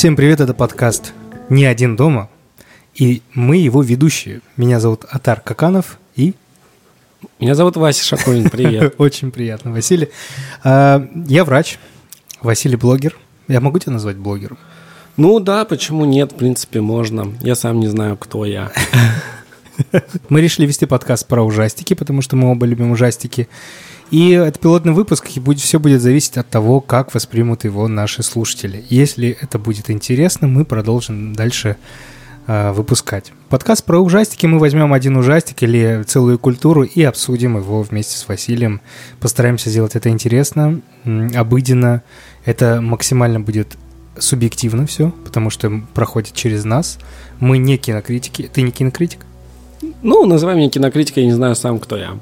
Всем привет, это подкаст «Не один дома», и мы его ведущие. Меня зовут Атар Каканов и... Меня зовут Вася Шакулин, привет. Очень приятно, Василий. А, я врач, Василий блогер. Я могу тебя назвать блогером? Ну да, почему нет, в принципе, можно. Я сам не знаю, кто я. Мы решили вести подкаст про ужастики, потому что мы оба любим ужастики. И это пилотный выпуск, и будет, все будет зависеть от того, как воспримут его наши слушатели. Если это будет интересно, мы продолжим дальше э, выпускать. Подкаст про ужастики. Мы возьмем один ужастик или целую культуру и обсудим его вместе с Василием. Постараемся сделать это интересно, обыденно. Это максимально будет субъективно все, потому что проходит через нас. Мы не кинокритики. Ты не кинокритик? Ну, называй меня кинокритикой, я не знаю сам, кто я.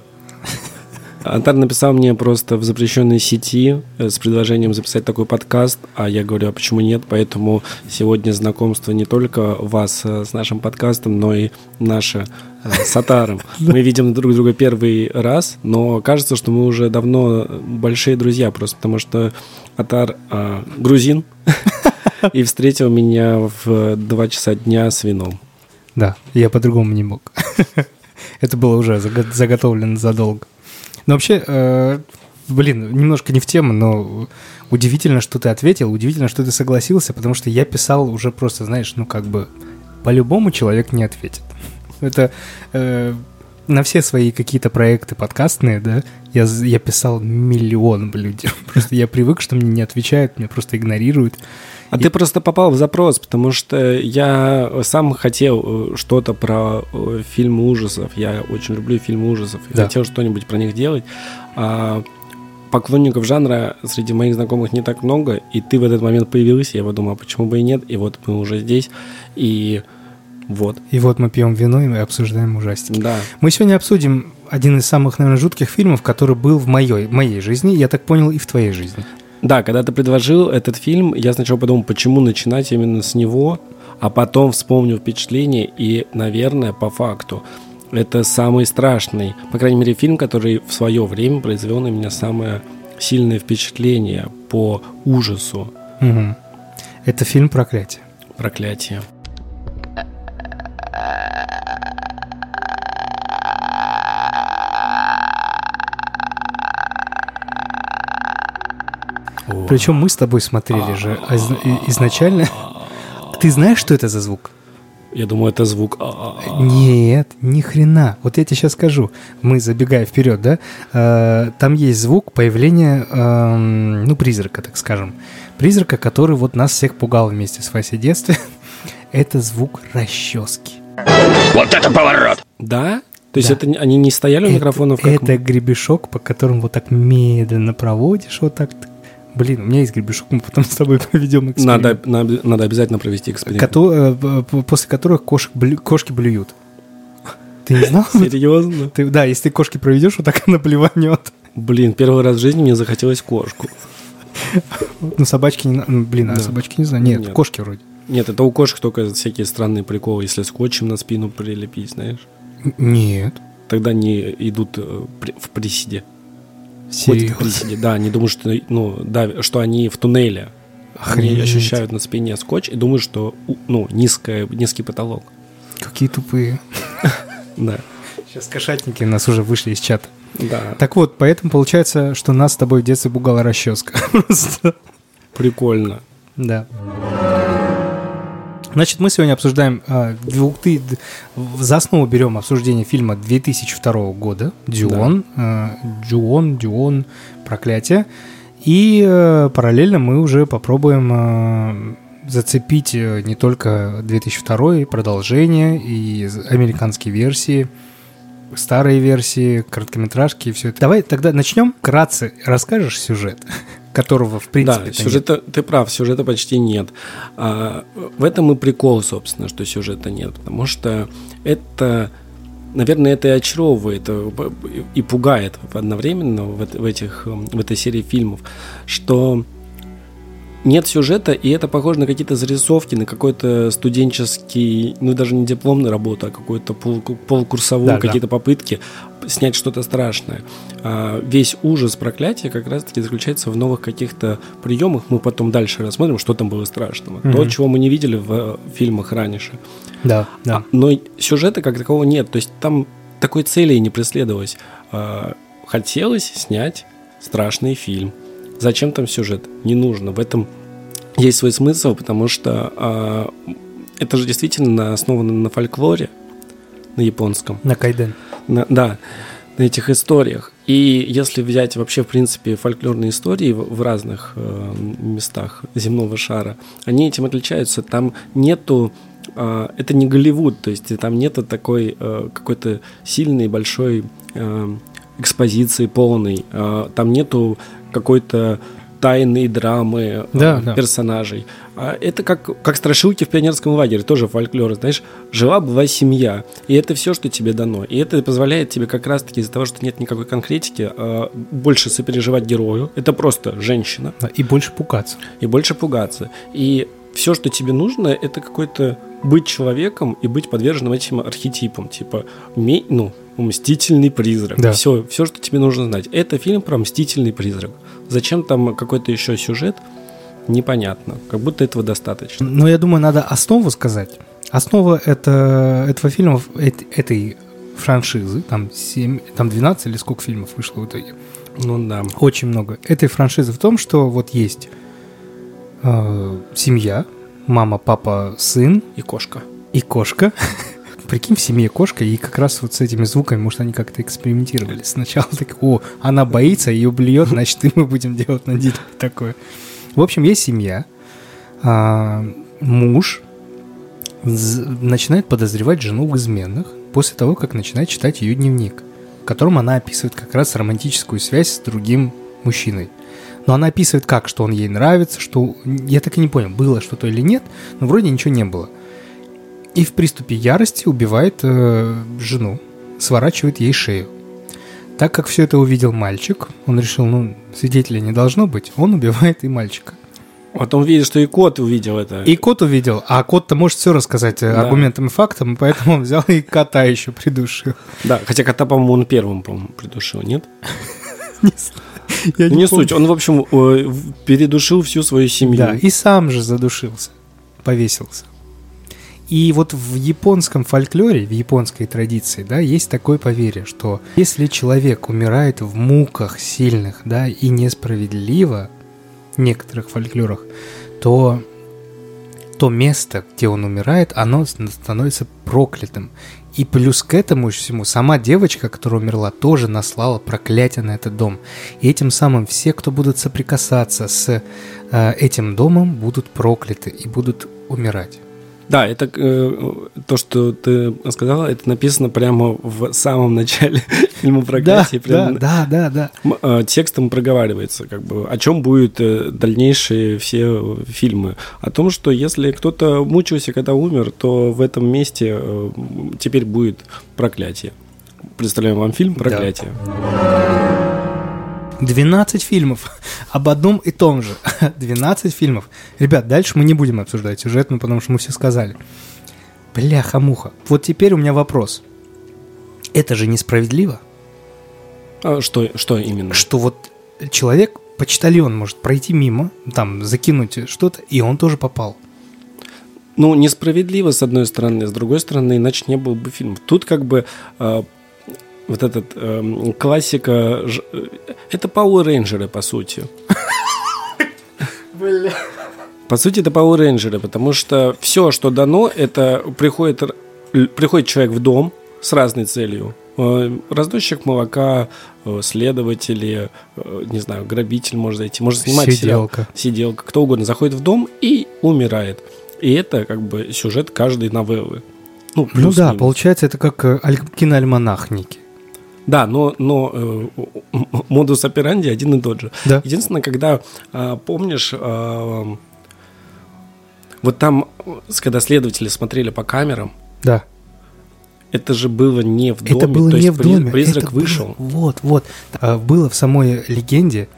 Антар написал мне просто в запрещенной сети э, с предложением записать такой подкаст, а я говорю, а почему нет? Поэтому сегодня знакомство не только вас э, с нашим подкастом, но и наше э, с Атаром. Мы видим друг друга первый раз, но кажется, что мы уже давно большие друзья, просто потому что Атар а, грузин и встретил меня в 2 часа дня с вином. Да, я по-другому не мог. Это было уже заготовлено задолго. Но вообще, э, блин, немножко не в тему, но удивительно, что ты ответил, удивительно, что ты согласился, потому что я писал уже просто, знаешь, ну как бы по-любому человек не ответит. Это э, на все свои какие-то проекты подкастные, да, я, я писал миллион людям. Просто я привык, что мне не отвечают, меня просто игнорируют. А и... ты просто попал в запрос, потому что я сам хотел э, что-то про э, фильмы ужасов. Я очень люблю фильмы ужасов. Да. хотел что-нибудь про них делать. А поклонников жанра среди моих знакомых не так много, и ты в этот момент появился, я подумал, а почему бы и нет, и вот мы уже здесь, и вот. И вот мы пьем вино, и мы обсуждаем ужастики. Да. Мы сегодня обсудим один из самых, наверное, жутких фильмов, который был в моей, моей жизни, я так понял, и в твоей жизни. Да, когда ты предложил этот фильм, я сначала подумал, почему начинать именно с него, а потом вспомнил впечатление, и, наверное, по факту, это самый страшный, по крайней мере, фильм, который в свое время произвел на меня самое сильное впечатление по ужасу. Угу. Это фильм «Проклятие». «Проклятие». Причем мы с тобой смотрели же а изначально. Ты знаешь, что это за звук? Я думаю, это звук. Нет, ни хрена. Вот я тебе сейчас скажу. Мы, забегая вперед, да, э, там есть звук появления, э, ну, призрака, так скажем. Призрака, который вот нас всех пугал вместе с Васей детстве. это звук расчески. Вот это поворот! Да? То есть да. это они не стояли у микрофонов? Как это гребешок, по которому вот так медленно проводишь, вот так Блин, у меня есть гребешок, мы потом с тобой проведем эксперимент. Надо, надо, надо обязательно провести эксперимент. Кото, э, после которых кошек блю, кошки блюют. Ты не знал? Серьезно? Ты, да, если ты кошки проведешь, вот так она блеванет. Блин, первый раз в жизни мне захотелось кошку. Ну, собачки не... Блин, а да. собачки не знаю. Нет, Нет, кошки вроде. Нет, это у кошек только всякие странные приколы, если скотчем на спину прилепить, знаешь? Нет. Тогда они идут э, в приседе. Серьезно? Да, они думают, что, ну, да, что они в туннеле. Охренеть. Они ощущают на спине скотч и думают, что ну, низкая, низкий потолок. Какие тупые. Да. Сейчас кошатники нас уже вышли из чата. Да. Так вот, поэтому получается, что нас с тобой в детстве пугала расческа. Прикольно. Да. Значит, мы сегодня обсуждаем, э, ты, за основу берем обсуждение фильма 2002 года «Дюон», да. э, «Дюон», «Дюон», «Проклятие». И э, параллельно мы уже попробуем э, зацепить не только 2002 продолжение и американские версии, старые версии, короткометражки и все это. Давай тогда начнем. Кратце расскажешь сюжет? которого в принципе Да, сюжета, нет. ты прав, сюжета почти нет. А, в этом и прикол, собственно, что сюжета нет, потому что это, наверное, это и очаровывает, и пугает одновременно в, в, этих, в этой серии фильмов, что нет сюжета, и это похоже на какие-то зарисовки, на какой-то студенческий, ну даже не дипломную работу, а какую-то пол, полукурсовую, Да, да. какие-то попытки снять что-то страшное. А, весь ужас проклятия как раз-таки заключается в новых каких-то приемах. Мы потом дальше рассмотрим, что там было страшного. То, Мгм. чего мы не видели в э, фильмах раньше. Да, да. А, но сюжета как такового нет. То есть там такой цели и не преследовалось. А, хотелось снять страшный фильм. Зачем там сюжет? Не нужно. В этом есть свой смысл, потому что а, это же действительно основано на фольклоре, на японском. На Кайден. На- да, на этих историях. И если взять вообще, в принципе, фольклорные истории в, в разных э, местах земного шара, они этим отличаются. Там нету... э, это не Голливуд, то есть там нету такой э, какой-то сильной, большой э, экспозиции полной. Э, там нету какой-то тайной драмы э, Да, да. персонажей. А это как, как страшилки в пионерском лагере, тоже фольклор, знаешь, жила-была семья, и это все, что тебе дано. И это позволяет тебе как раз-таки из-за того, что нет никакой конкретики, а, больше сопереживать герою. Это просто женщина, И больше пугаться. и больше пугаться. И все, что тебе нужно, это какой-то быть человеком и быть подверженным этим архетипам, типа ну, мстительный призрак. Да. Все, все, что тебе нужно знать. Это фильм про мстительный призрак. Зачем там какой-то еще сюжет? Непонятно. Как будто этого достаточно. Но я думаю, надо основу сказать. Основа это, этого фильма, эт- этой франшизы, там, 7, там 12 или сколько фильмов вышло в итоге? Ну да. Очень много. Этой франшизы в том, что вот есть э, семья, мама, папа, сын И кошка. и кошка. Прикинь, в семье кошка, и как раз вот с этими звуками, может, они как-то экспериментировали. Сначала так, о, она боится, ее блюет, значит, и мы будем делать на деле такое. В общем, есть семья, а, муж начинает подозревать жену в изменах после того, как начинает читать ее дневник, в котором она описывает как раз романтическую связь с другим мужчиной. Но она описывает как, что он ей нравится, что... Я так и не понял, было что-то или нет, но вроде ничего не было. И в приступе ярости убивает э, жену, сворачивает ей шею. Так как все это увидел мальчик, он решил, ну, свидетелей не должно быть, он убивает и мальчика. Вот он видит, что и кот увидел это. И кот увидел, а кот-то может все рассказать э, Да. аргументом и фактом, поэтому он взял и кота еще придушил. Да, хотя кота, по-моему, он первым, по-моему, придушил, нет? Ну, не помню. суть. Он, в общем, э, передушил всю свою семью. Да, и сам же задушился, повесился. И вот в японском фольклоре, в японской традиции, да, есть такое поверье, что если человек умирает в муках сильных, да, и несправедливо в некоторых фольклорах, то то место, где он умирает, оно становится проклятым. И плюс к этому всему сама девочка, которая умерла, тоже наслала проклятие на этот дом. И этим самым все, кто будут соприкасаться с э, этим домом, будут прокляты и будут умирать. Да, это э, то, что ты сказала, это написано прямо в самом начале фильма «Проклятие». да, Прям, да, да, да. м, э, текстом проговаривается, как бы, о чем будут э, дальнейшие все фильмы. О том, что если кто-то мучился, когда умер, то в этом месте э, теперь будет проклятие. Представляем вам фильм «Проклятие». 12 фильмов об одном и том же. 12 фильмов. Ребят, дальше мы не будем обсуждать сюжет, ну потому что мы все сказали. Бляха-муха. Вот теперь у меня вопрос. Это же несправедливо, А что, что именно? что вот человек, почтальон может пройти мимо, там, закинуть что-то, и он тоже попал. Ну, несправедливо, с одной стороны, с другой стороны, иначе не был бы фильм. Тут как бы э, вот этот эм, классика... ж- э, это Power рейнджеры по сути. По сути, это Power рейнджеры потому что все, что дано, это приходит, приходит человек в дом с разной целью. Э, Разносчик молока, э, следователи, не знаю, грабитель может зайти, может снимать сериал Сиделка. сиделка, кто угодно заходит в дом и умирает. И это как бы сюжет каждой новеллы. Ну, Ну да, получается, это как аль- киноальманах некий. Да, но, но э, модус операнди один и тот же. Да. Единственное, когда, а, помнишь, а, вот там, когда следователи смотрели по камерам, Да. это же было не в доме. Это было то не есть в доме. Призрак это было- вышел. Вот, вот. А, Было в самой легенде,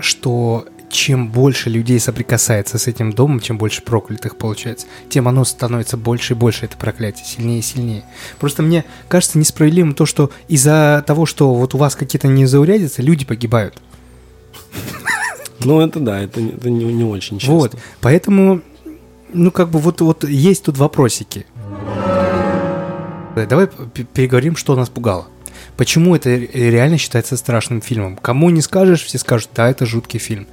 что чем больше людей соприкасается с этим домом, чем больше проклятых получается, тем оно становится больше и больше, это проклятие, сильнее и сильнее. Просто мне кажется несправедливым то, что из-за того, что вот у вас какие-то незаурядицы, люди погибают. Ну, это да, это, это не, не очень часто. Вот, поэтому, ну, как бы вот, вот есть тут вопросики. Давай переговорим, что нас пугало. Почему это реально считается страшным фильмом? Кому не скажешь, все скажут, да, это жуткий фильм.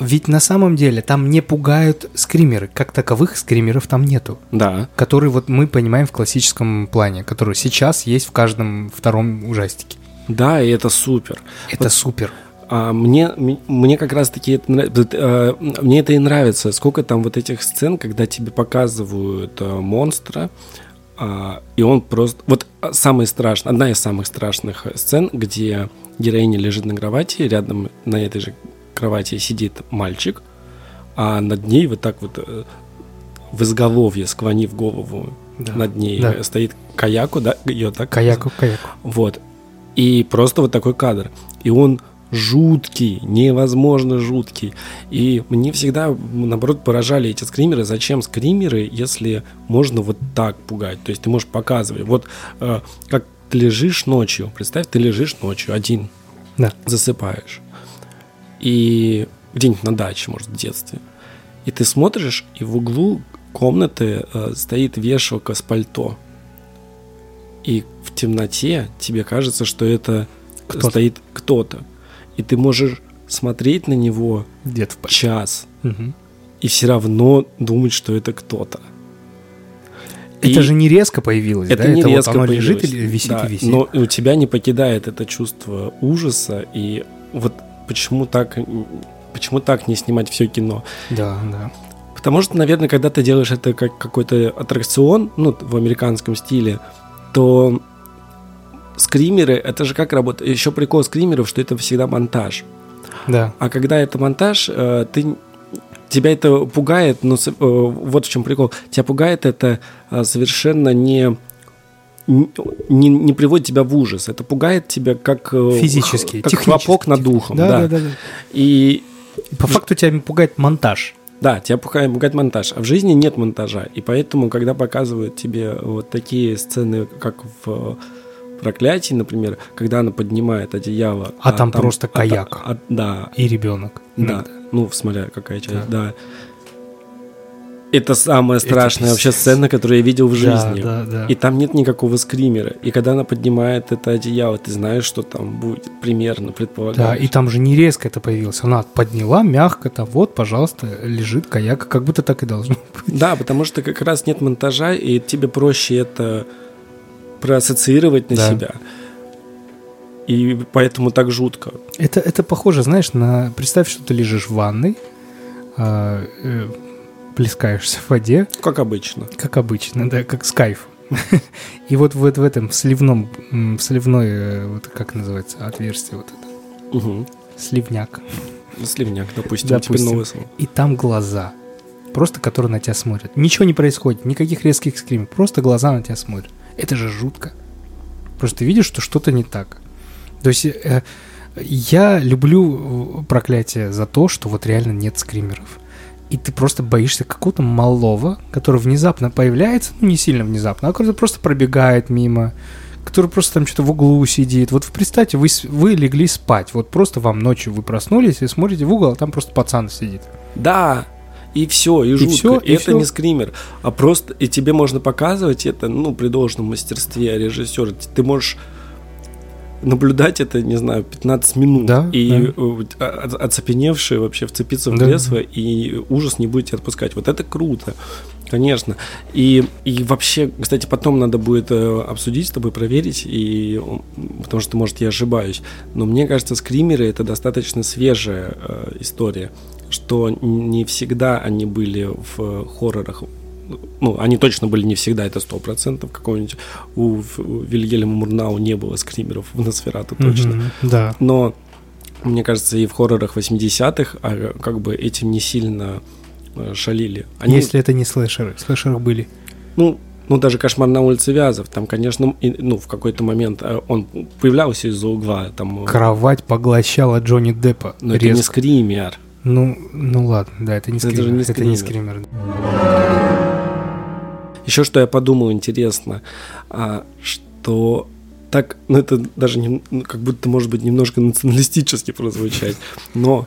Ведь на самом деле там не пугают скримеры. Как таковых скримеров там нету. Да. Которые вот мы понимаем в классическом плане, который сейчас есть в каждом втором ужастике. Да, и это супер. Это вот, супер. А мне, мне как раз таки это, э, мне это и нравится. Сколько там вот этих сцен, когда тебе показывают э, монстра, а, и он просто... Вот самый страшный, одна из самых страшных сцен, где героиня лежит на кровати, рядом на этой же кровати сидит мальчик, а над ней вот так вот э, в изголовье, склонив голову, да. над ней да. стоит Каяку, да, ее так? Каяку, Каяку. Вот. И просто вот такой кадр. И он жуткий, невозможно жуткий. И мне всегда, наоборот, поражали эти скримеры. Зачем скримеры, если можно вот так пугать? То есть ты можешь показывать. Вот э, как ты лежишь ночью, представь, ты лежишь ночью один, да. засыпаешь. И где-нибудь на даче, может, в детстве. И ты смотришь, и в углу комнаты э, стоит вешалка с пальто. И в темноте тебе кажется, что это кто стоит кто-то и ты можешь смотреть на него где-то в час угу. и все равно думать, что это кто-то. Это и же не резко появилось, это да? Не это резко вот оно появилось. лежит или висит да, и висит. Но у тебя не покидает это чувство ужаса, и вот почему так, почему так не снимать все кино? Да, да. Потому что, наверное, когда ты делаешь это как какой-то аттракцион, ну, в американском стиле, то скримеры, это же как работает. Еще прикол скримеров, что это всегда монтаж. Да. А когда это монтаж, э, ты тебя это пугает, но э, вот в чем прикол. Тебя пугает это э, совершенно не не, не приводит тебя в ужас. Это пугает тебя как физически, как хлопок над духом. Да, да, да. да, И по факту тебя пугает монтаж. Да, тебя пугает, пугает монтаж, а в жизни нет монтажа. И поэтому, когда показывают тебе вот такие сцены, как в проклятий, например, когда она поднимает одеяло. А, а там, там просто каяк. А, а, да. И ребенок. Да. Ну, смотря какая часть, да. да. Это самая страшная это вообще сцена, которую я видел в жизни. Да, да, да. И там нет никакого скримера. И когда она поднимает это одеяло, ты знаешь, что там будет примерно, предполагаешь. Да, и там же не резко это появилось. Она подняла мягко, то вот, пожалуйста, лежит каяк, как будто так и должно быть. Да, потому что как раз нет монтажа, и тебе проще это проассоциировать на да. себя. И поэтому так жутко. Это, это похоже, знаешь, на... Представь, что ты лежишь в ванной, э, э, плескаешься в воде. Как обычно. Как обычно, да, как с кайфом. И вот в, в этом сливном, в сливной, э, вот как называется, отверстие вот это. Угу. Сливняк. Сливняк, допустим, допустим. И там глаза, просто которые на тебя смотрят. Ничего не происходит, никаких резких скримов, просто глаза на тебя смотрят. Это же жутко. Просто видишь, что что-то не так. То есть э, я люблю э, проклятие за то, что вот реально нет скримеров. И ты просто боишься какого-то малого, который внезапно появляется, ну не сильно внезапно, а который просто пробегает мимо, который просто там что-то в углу сидит. Вот представьте, вы, вы легли спать, вот просто вам ночью вы проснулись и смотрите в угол, а там просто пацан сидит. Да, и все, и, и жутко. Все, и это все. не скример, а просто и тебе можно показывать это, ну, при должном мастерстве режиссера. Ты можешь наблюдать это, не знаю, 15 минут. Да, и да. оцепеневший вообще вцепиться в да. кресло, и ужас не будете отпускать. Вот это круто. Конечно. И, и вообще, кстати, потом надо будет э, обсудить с тобой, проверить, и, потому что, может, я ошибаюсь. Но мне кажется, скримеры это достаточно свежая э, история что не всегда они были в хоррорах. Ну, они точно были не всегда, это сто процентов. Какого-нибудь у Вильгельма Мурнау не было скримеров в Носферату точно. Mm-hmm, да. Но мне кажется, и в хоррорах 80-х а как бы этим не сильно э, шалили. Они... Если это не слэшеры. Слэшеры были. Ну, ну, даже «Кошмар на улице Вязов», там, конечно, и, ну, в какой-то момент э, он появлялся из-за угла. Там, Кровать поглощала Джонни Деппа. Но резко. это не скример. Ну, ну ладно, да, это не Это скример. же не Это не скример. скример. Еще что я подумал интересно, а, что так, ну это даже не, ну, как будто может быть немножко националистически прозвучать, но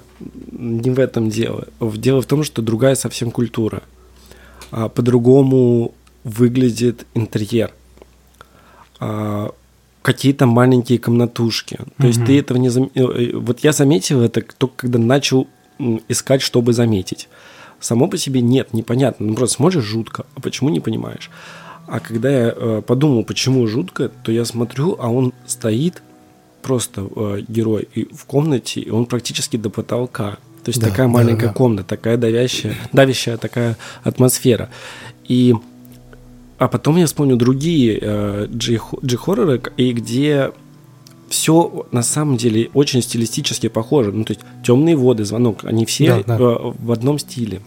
не в этом дело. Дело в том, что другая совсем культура. А, по-другому выглядит интерьер. А, какие-то маленькие комнатушки. То есть Мгм. ты этого не заметил. Вот я заметил это только когда начал искать, чтобы заметить. Само по себе нет, непонятно. Ну просто смотришь жутко, а почему не понимаешь? А когда я э, подумал, почему жутко, то я смотрю, а он стоит просто э, герой и в комнате, и он практически до потолка. То есть Да, такая да, маленькая да. комната, такая давящая, давящая такая атмосфера. И а потом я вспомнил другие э, джи- джи-хорроры, и где все на самом деле очень стилистически похоже. Ну, то есть темные воды, звонок, они все Да, да. э, в одном стиле.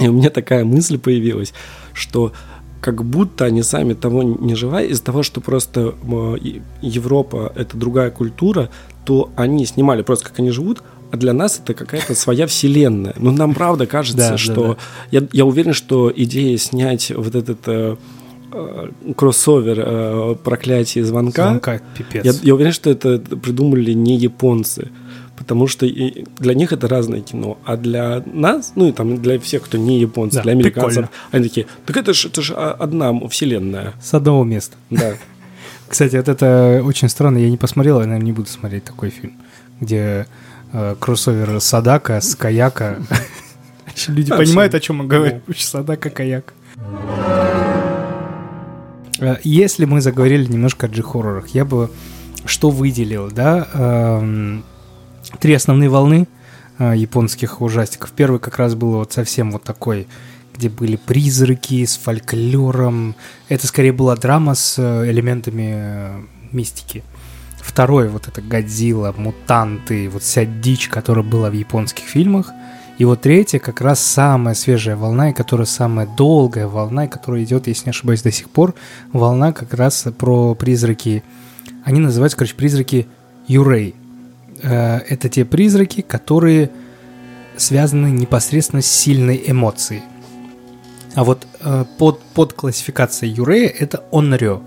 И у меня такая мысль появилась, что как будто они сами того не желая, из-за того, что просто Европа это другая культура, то они снимали просто как они живут, а для нас это какая-то своя вселенная. Ну, нам правда кажется, Да, что да. Я, я уверен, что идея снять вот этот э, кроссовер э, проклятие звонка, Звонка, пипец. я, я уверен, что это придумали не японцы. Потому что и для них это разное кино, а для нас, ну и там для всех, кто не японцы, Да, для американцев, прикольно. они такие, так это же это ж одна вселенная. С одного места. Да. Кстати, вот это очень странно. Я не посмотрел, я, наверное, не буду смотреть такой фильм, где э, кроссовер Садака с Каяка. Люди понимают, о чем мы говорим. Садака, Каяк. Э, Если мы заговорили немножко о джи-хоррорах, я бы что выделил, да? Эм, Три основные волны э, японских ужастиков. Первый как раз был вот совсем вот такой, где были призраки с фольклором. Это скорее была драма с э, элементами э, мистики. Второй вот это Годзилла, мутанты, вот вся дичь, которая была в японских фильмах. И вот третья как раз самая свежая волна, и которая самая долгая волна, и которая идет, если не ошибаюсь, до сих пор. Волна как раз про призраки. Они называются, короче, призраки Юрей. Э, Это те призраки, которые связаны непосредственно с сильной эмоцией. А вот э, под, под классификацией Юрея это Онрё.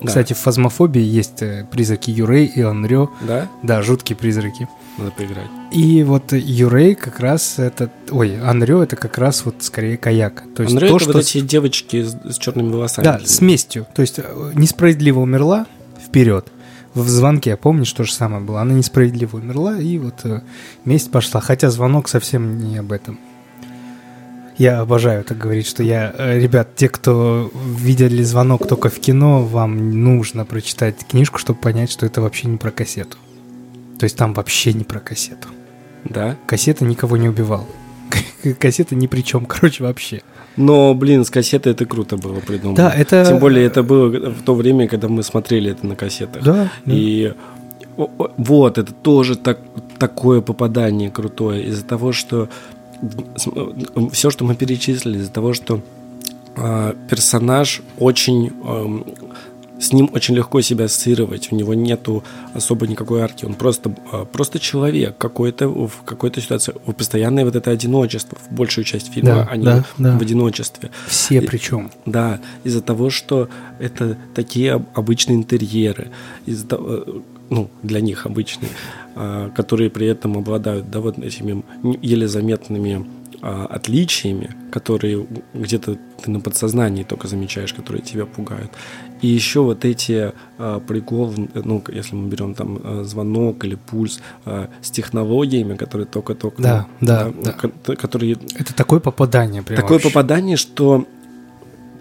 Да. Кстати, в фазмофобии есть э, призраки Юрей и Онрё. Да? Да, жуткие призраки. Надо поиграть. И вот Юрей как раз это... Ой, Анрё это как раз вот скорее каяк. То есть Андрей, то, это что... вот эти девочки с, с черными волосами. Да, с местью. То есть э, несправедливо умерла, вперед. В звонке, помнишь, то же самое было. Она несправедливо умерла, и вот э, месть пошла. Хотя звонок совсем не об этом. Я обожаю так говорить, что я... э, Ребят, те, кто видели звонок только в кино, вам нужно прочитать книжку, чтобы понять, что это вообще не про кассету. То есть там вообще не про кассету. Да? Кассета никого не убивала. Кассета ни при чем, короче, вообще. Но, блин, с кассеты это круто было придумано. Да, это- Тем более это было в то время, когда мы смотрели это на кассетах. Да, И о- вот, это тоже так, такое попадание крутое. Из-за того, что все, что мы перечислили, из-за того, что а, персонаж очень... с ним очень легко себя ассоциировать, у него нету особо никакой арки, он просто, а, просто человек какой-то в какой-то ситуации, в постоянное вот это одиночество, в большую часть фильма Да, они да, да. в одиночестве. Все И- причем. Да, из-за того, что это такие об- обычные интерьеры, того, э, ну, для них обычные, а, которые при этом обладают, да, вот этими еле заметными а, отличиями, которые где-то ты на подсознании только замечаешь, которые тебя пугают. И еще вот эти а, приколы, ну, если мы берем там а, звонок или пульс а, с технологиями, которые только-только... Да, да, да. ко- которые Это такое попадание прям Такое вообще. попадание, что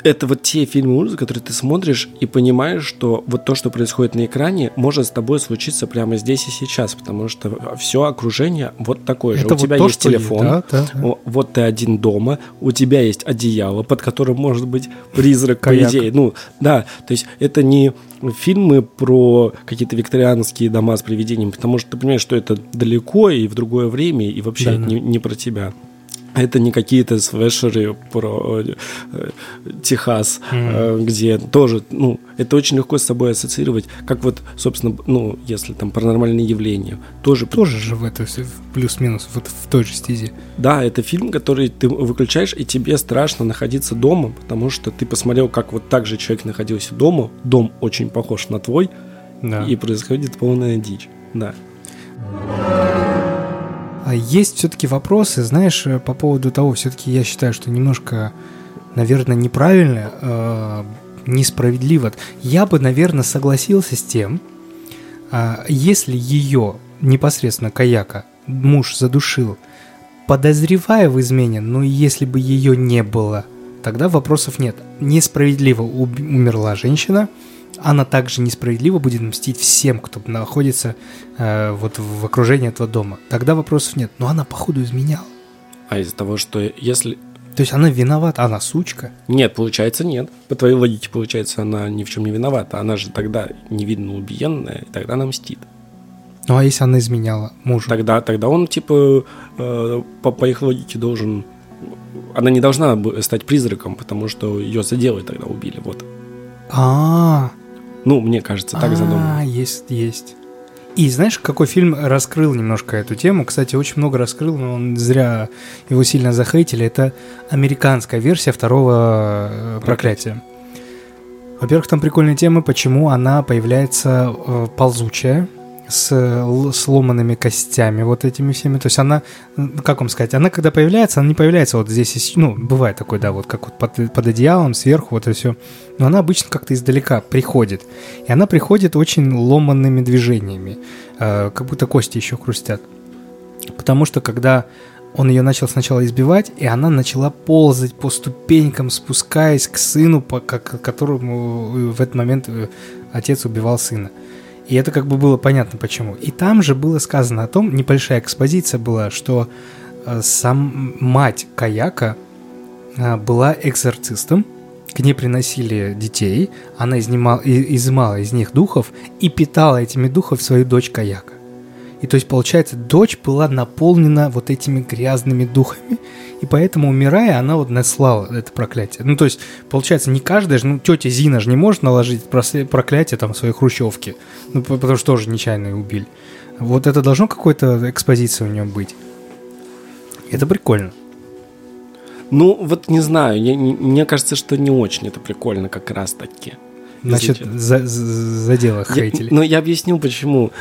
это вот те фильмы ужасов, которые ты смотришь и понимаешь, что вот то, что происходит на экране, может с тобой случиться прямо здесь и сейчас, потому что все окружение вот такое же. Это у тебя вот то, есть телефон, есть, да, да, вот ты один дома, у тебя есть одеяло, под которым может быть призрак, по Каяк. идее. Ну, да, то есть это не фильмы про какие-то викторианские дома с привидениями, потому что ты понимаешь, что это далеко и в другое время, и вообще Да, да. не, не про тебя. Это не какие-то свешеры про э, Техас, mm. где тоже, ну, это очень легко с собой ассоциировать, как вот, собственно, ну, если там паранормальные явления, тоже... Тоже же в это плюс-минус, вот в той же стезе. Да, это фильм, который ты выключаешь, и тебе страшно находиться дома, потому что ты посмотрел, как вот так же человек находился дома, дом очень похож на твой, да. и происходит полная дичь, да. А есть все-таки вопросы, знаешь, э, по поводу того, все-таки я считаю, что немножко, наверное, неправильно, э, несправедливо. Я бы, наверное, согласился с тем, э, если ее непосредственно Каяка муж задушил, подозревая в измене, но если бы ее не было, тогда вопросов нет. Несправедливо умерла женщина – она также несправедливо будет мстить всем, кто находится э, вот в окружении этого дома. Тогда вопросов нет. Но она, походу, изменяла. А из-за того, что если... То есть она виновата, она сучка? Нет, получается нет. По твоей логике, получается, она ни в чем не виновата. Она же тогда невидно убиенная, и тогда она мстит. Ну а если она изменяла мужу? Тогда, тогда он, типа, э, по, по их логике должен... Она не должна стать призраком, потому что ее за дело тогда убили, вот. -а, -а. Ну, мне кажется, так задумано. А, есть, есть. И знаешь, какой фильм раскрыл немножко эту тему? Кстати, очень много раскрыл, но он зря его сильно захейтили. Это американская версия второго э, проклятия. Во-первых, там прикольная тема, почему она появляется э, ползучая, с сломанными костями вот этими всеми. То есть она, как вам сказать, она когда появляется, она не появляется вот здесь, ну, бывает такой, да, вот как вот под, под одеялом, сверху, вот и все. Но она обычно как-то издалека приходит. И она приходит очень ломанными движениями, э, как будто кости еще хрустят. Потому что когда он ее начал сначала избивать, и она начала ползать по ступенькам, спускаясь к сыну, по, как, которому в этот момент э, отец убивал сына. И это как бы было понятно почему. И там же было сказано о том, небольшая экспозиция была, что э, сам мать Каяка э, была экзорцистом, к ней приносили детей, она изнимала, изымала из них духов и питала этими духов свою дочь Каяка. И то есть, получается, дочь была наполнена вот этими грязными духами, и поэтому, умирая, она вот наслала это проклятие. Ну, то есть, получается, не каждая же, ну, тетя Зина же не может наложить проклятие там в своей хрущевке, ну, потому что тоже нечаянно ее убили. Вот это должно какой-то экспозиция у нее быть. Это прикольно. Ну, вот не знаю, я, не, мне кажется, что не очень это прикольно как раз-таки. Значит, за, за, за дело хейтили. Ну, я объясню, почему.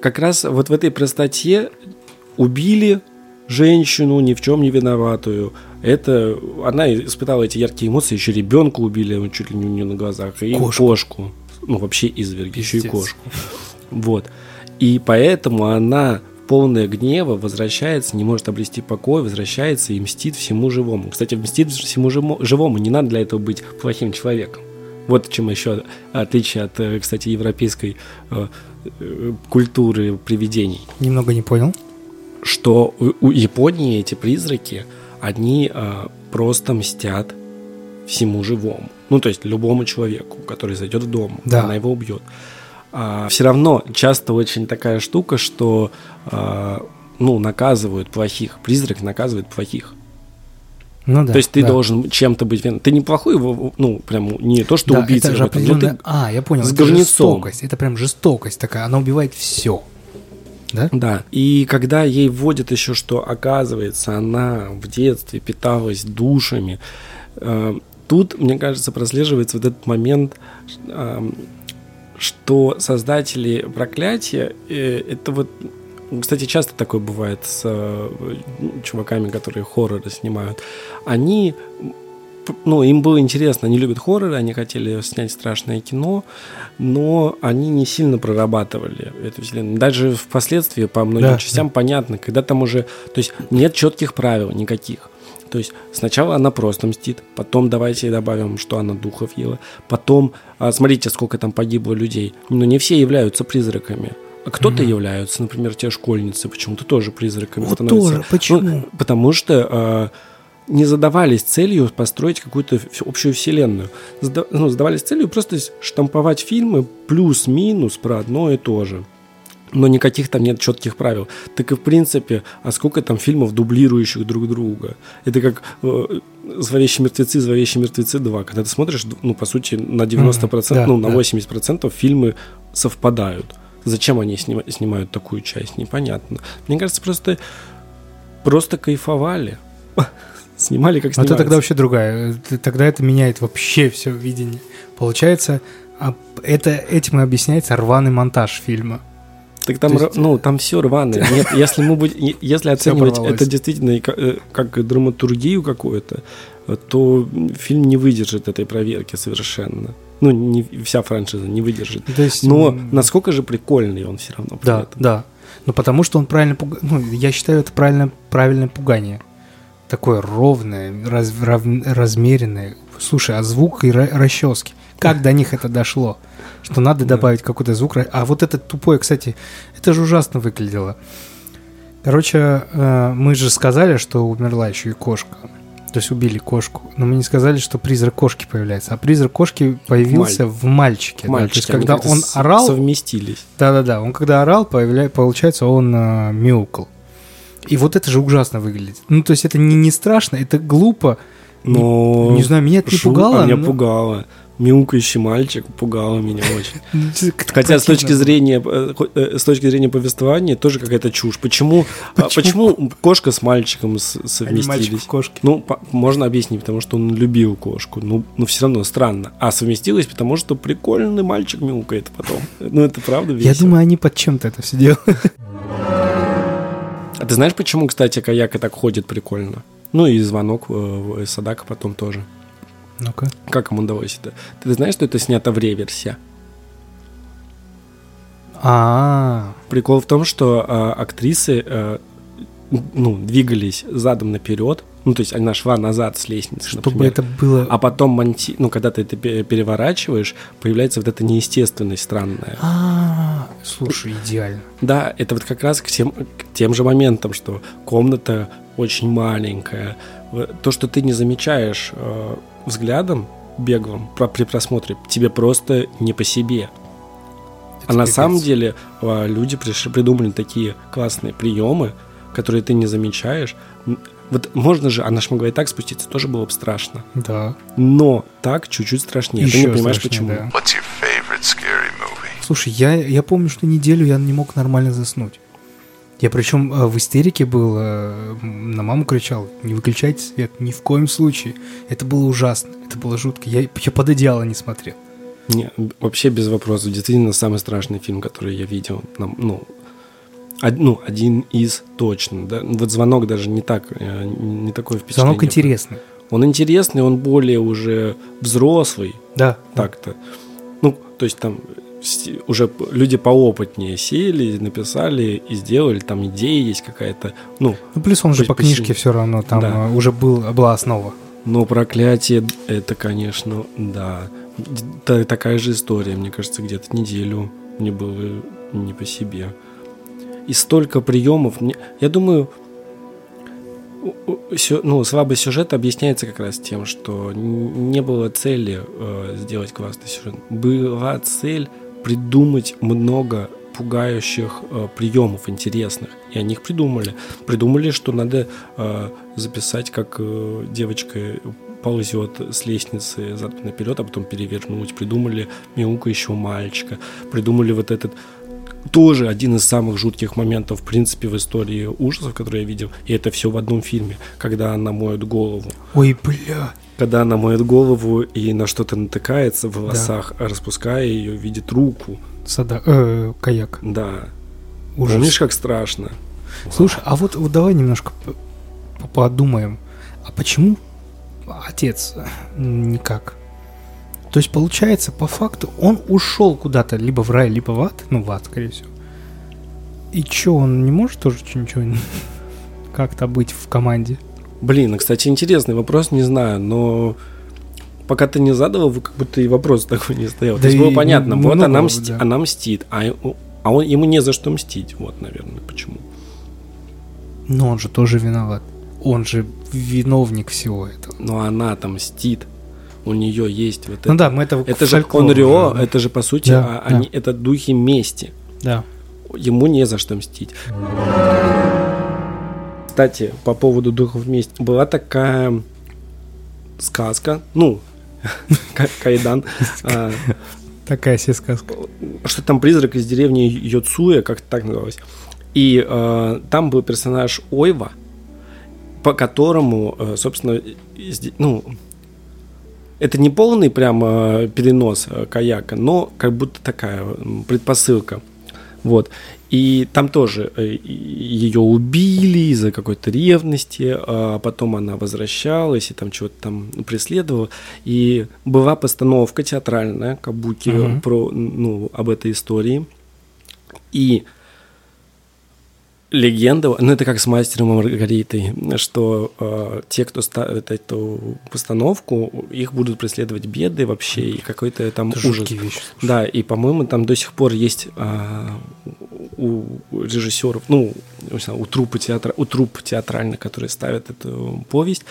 Как раз вот в этой простоте убили женщину, ни в чем не виноватую. Это она испытала эти яркие эмоции, еще ребенка убили чуть ли не у нее на глазах, и кошку. кошку. Ну, вообще изверг, еще и кошку. Вот. И поэтому она полная гнева возвращается, не может обрести покой, возвращается и мстит всему живому. Кстати, мстит всему живому, не надо для этого быть плохим человеком. Вот чем еще отличие от, э, кстати, европейской э, э, культуры привидений. Немного не понял. Что у, Японии эти призраки, они просто мстят всему живому. Ну, то есть любому человеку, который зайдет в дом, да. она его убьет. А, все равно часто очень такая штука, что а, ну, наказывают плохих. Призрак наказывает плохих. Ну, да, То есть ты да. должен чем-то быть виноват. Ты неплохой, ну, прям не то, что да, убийца. Это же определенная... Ты а, я понял, с это жестокость. Это прям жестокость такая, она убивает все. Да? Да. И когда ей вводят еще, что оказывается, она в детстве питалась душами, э, тут, мне кажется, прослеживается вот этот момент, э, что создатели проклятия э, это вот кстати, часто такое бывает с э, чуваками, которые хорроры снимают. Они ну, им было интересно, они любят хорроры, они хотели снять страшное кино, но они не сильно прорабатывали эту вселенную. Даже впоследствии по многим да, частям да. понятно, когда там уже, то есть нет четких правил никаких. То есть сначала она просто мстит, потом давайте добавим, что она духов ела, потом, а, смотрите, сколько там погибло людей. Но не все являются призраками. А кто-то mm-hmm. являются, например, те школьницы, почему-то тоже призраками вот становятся. Тоже. Почему? Ну, потому что э, не задавались целью построить какую-то общую вселенную. Зада, ну, задавались целью просто штамповать фильмы плюс-минус про одно и то же. но никаких там нет четких правил. Так и в принципе, а сколько там фильмов, дублирующих друг друга? Это как э, «Зловещие мертвецы», «Зловещие мертвецы 2». Когда ты смотришь, ну, по сути, на 90%, да, ну, на да. 80% фильмы совпадают. Зачем они снима- снимают такую часть, непонятно. Мне кажется, просто, просто кайфовали. Снимали как это снимается. тогда вообще другая. Э, Тогда это меняет вообще все видение. Получается, а это, этим и объясняется рваный монтаж фильма. Так там, То есть- ну, там все рваное. Нет, если мы будем, если оценивать это действительно э, как драматургию какую-то, то фильм не выдержит этой проверки совершенно. Ну, не вся франшиза не выдержит. То есть, Но насколько же прикольный он все равно Да, этом. да. Ну, потому что он правильно пуга- Ну, я считаю, это правильно, правильное пугание. Такое ровное, раз- рав- размеренное. Слушай, а звук и ра- расчески. Как до них это дошло? Что надо добавить какой-то звук. А вот этот тупой, кстати, это же ужасно выглядело. Короче, э, мы же сказали, что умерла еще и кошка. То есть убили кошку. Но мы не сказали, что призрак кошки появляется. А призрак кошки появился в мальчике. да. То есть, когда он орал, совместились. да-да-да, он когда орал, появля... получается, он э, мяукал. И вот это же ужасно выглядит. Ну, то есть это не, не страшно, это глупо. Но... Не знаю, меня это не Шу- пугало, А меня но- пугало. Мяукающий мальчик пугало меня очень. Как-то Хотя с точки зрения э, э, с точки зрения повествования тоже какая-то чушь. Почему, а, Почему? кошка с мальчиком совместились? Ну, можно объяснить, потому что он любил кошку. Ну, но все равно странно. А совместилось, потому что прикольный мальчик мяукает потом. Ну, это правда весело. Я думаю, они под чем-то это все делают. А ты знаешь, почему, кстати, Каяка так ходит прикольно? Ну, и звонок э, в Садака потом тоже. Ну-ка. Как ему удалось это? Ты знаешь, что это снято в реверсе? А, Прикол в том, что э, актрисы э, ну, двигались задом наперед. Ну, то есть она шла назад с лестницы, чтобы например. это было... А потом, монти... ну, когда ты это пе- переворачиваешь, появляется вот эта неестественность странная. А, слушай, идеально. Да, это вот как раз к тем, к тем же моментам, что комната очень маленькая. То, что ты не замечаешь э, взглядом беглым про- при просмотре, тебе просто не по себе. Это А на самом деле э, люди придумали такие классные приемы, которые ты не замечаешь. Вот можно же, а на шмыгай так спуститься тоже было бы страшно. Да. Но так чуть-чуть страшнее. ты не понимаешь, страшнее, почему. да. What's your favorite scary movie? Слушай, я, я помню, что неделю я не мог нормально заснуть. Я причем э, в истерике был, э, на маму кричал, не выключайте свет, ни в коем случае. Это было ужасно, это было жутко. Я, я под одеяло не смотрел. Не, вообще без вопросов. Действительно, самый страшный фильм, который я видел. Ну, од- ну, один из точно. Да? Вот звонок даже не так, э, не такое впечатление. Звонок интересный. Он интересный, он более уже взрослый, Да, так-то. Ну, то есть там уже люди поопытнее сели, написали и сделали, там идея есть какая-то. Ну, Ну, плюс он же по посильнее. книжке все равно, там Да. э, уже был, была основа. но проклятие, это, конечно, да. Та- такая же история, мне кажется, где-то неделю мне было не по себе. И столько приемов. Мне, я думаю, ну, слабость сюжета объясняется как раз тем, что не было цели э, сделать классный сюжет. Была цель придумать много пугающих э, приемов интересных. И они их придумали. Придумали, что надо э, записать, как э, девочка ползет с лестницы задом наперед, а потом перевернуть. Придумали мяукающего мальчика. Придумали вот этот тоже один из самых жутких моментов, в принципе, в истории ужасов, которые я видел. И это все в одном фильме, когда она моет голову. Ой, бля. Когда она моет голову и на что-то натыкается в волосах, распуская ее, видит руку. Сада, э, каяк. Да. Ужас. Помнишь, как страшно? Слушай, а вот, вот давай немножко подумаем. А почему отец никак? То есть, получается, по факту, он ушел куда-то, либо в рай, либо в ад, ну, в ад, скорее всего. И чё, он не может тоже ничего как-то быть в команде? Блин, кстати, интересный вопрос, не знаю, но пока ты не задал, как будто и вопрос такой не стоял. Да То есть было понятно, м- вот много, она, мсти- да. она мстит, а, а он, ему не за что мстить. Вот, наверное, почему. Но он же тоже виноват. Он же виновник всего этого. Но она там мстит. У нее есть вот Ну это. да, мы это Это же уже, да. это же по сути, Да, а, они, это духи мести. Да. ему не за что мстить. Кстати, по поводу духов мести. Была такая сказка, ну, Кайдан, а, Такая себе сказка. что там призрак из деревни Йоцуя, как так называлось. И э, там был персонаж Ойва, по которому, э, собственно, ну, это не полный прям э, перенос э, каяка, но как будто такая предпосылка. Вот. И там тоже э, ее убили из-за какой-то ревности, а потом она возвращалась и там чего-то там преследовала. И была постановка театральная, кабуки, Мгм. про, ну, об этой истории. И легенда, ну это как с мастером и Маргаритой, что э, те, кто ставит эту постановку, их будут преследовать беды вообще и какой-то там Это ужас. вещи. слушай. Да, и по-моему там до сих пор есть а, у режиссеров, ну знаю, у труппы театра, у труп театральных, которые ставят эту повесть,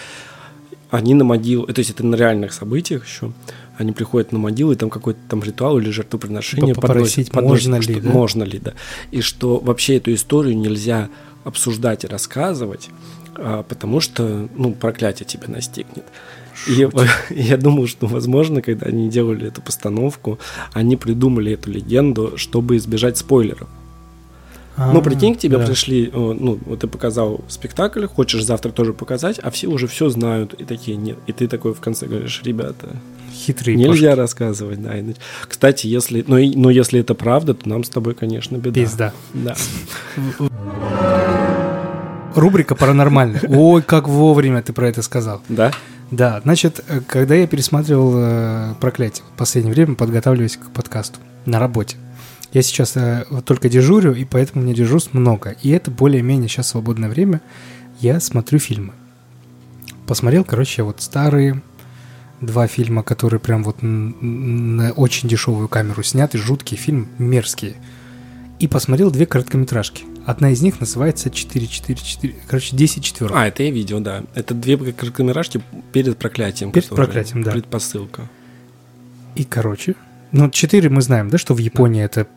они на могилу, то есть это на реальных событиях еще, они приходят на могилу, и там какой-то там ритуал или жертвоприношение попросить, можно ли, что- да? можно ли, да. И что вообще эту историю нельзя обсуждать и рассказывать, а, потому что, ну, проклятие тебя настигнет. И я, я думал, что, возможно, когда они делали эту постановку, они придумали эту легенду, чтобы избежать спойлеров. Ну, А, прикинь, к тебе да. пришли, э, ну, вот ты показал спектакль, хочешь завтра тоже показать, а все уже все знают, и такие нет. И ты такой в конце говоришь, ребята, Хитрые нельзя рассказывать, да. иначе». Кстати, если, ну, и- но если это правда, то нам с тобой, конечно, беда. Пизда. Да. Рубрика «Паранормальная». Ой, как вовремя ты про это сказал. Да? Да, значит, э, когда я пересматривал э, «Проклятие» в последнее время, подготавливаясь к подкасту на работе, я сейчас э, только дежурю, и поэтому меня дежурств много. И это более-менее сейчас свободное время. Я смотрю фильмы. Посмотрел, короче, вот старые два фильма, которые прям вот на очень дешевую камеру сняты, жуткий фильм, мерзкие. И посмотрел две короткометражки. Одна из них называется 444, короче, 10 четверок. А, это я видел, да. Это две короткометражки перед проклятием. Перед «Проклятием», да. Предпосылка. И, короче, ну, 4 мы знаем, да, что в Японии это